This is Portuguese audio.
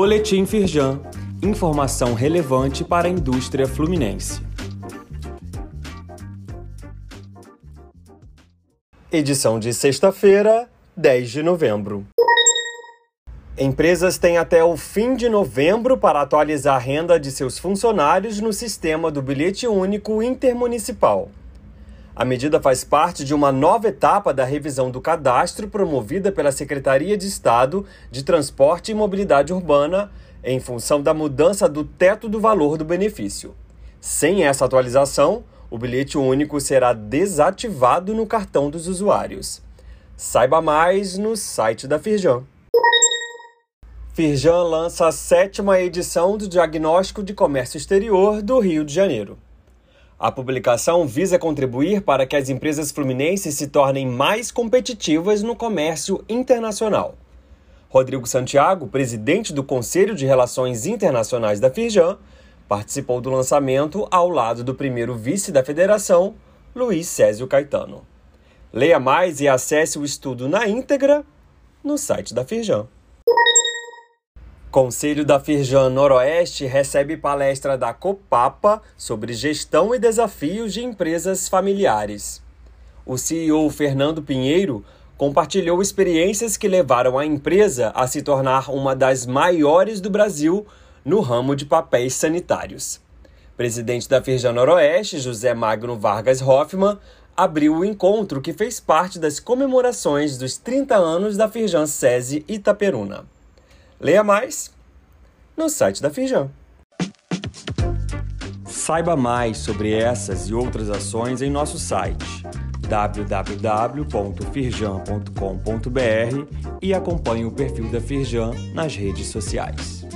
Boletim Firjan. Informação relevante para a indústria fluminense. Edição de sexta-feira, 10 de novembro. Empresas têm até o fim de novembro para atualizar a renda de seus funcionários no sistema do bilhete único intermunicipal. A medida faz parte de uma nova etapa da revisão do cadastro promovida pela Secretaria de Estado de Transporte e Mobilidade Urbana, em função da mudança do teto do valor do benefício. Sem essa atualização, o bilhete único será desativado no cartão dos usuários. Saiba mais no site da Firjan. Firjan lança a sétima edição do Diagnóstico de Comércio Exterior do Rio de Janeiro. A publicação visa contribuir para que as empresas fluminenses se tornem mais competitivas no comércio internacional. Rodrigo Santiago, presidente do Conselho de Relações Internacionais da Firjan, participou do lançamento ao lado do primeiro vice da federação, Luiz Césio Caetano. Leia mais e acesse o estudo na íntegra no site da Firjan. Conselho da Firjan Noroeste recebe palestra da Copapa sobre gestão e desafios de empresas familiares. O CEO Fernando Pinheiro compartilhou experiências que levaram a empresa a se tornar uma das maiores do Brasil no ramo de papéis sanitários. Presidente da Firjan Noroeste, José Magno Vargas Hoffmann, abriu o encontro que fez parte das comemorações dos 30 anos da Firjan SESI Itaperuna. Leia mais no site da Firjan. Saiba mais sobre essas e outras ações em nosso site www.firjan.com.br e acompanhe o perfil da Firjan nas redes sociais.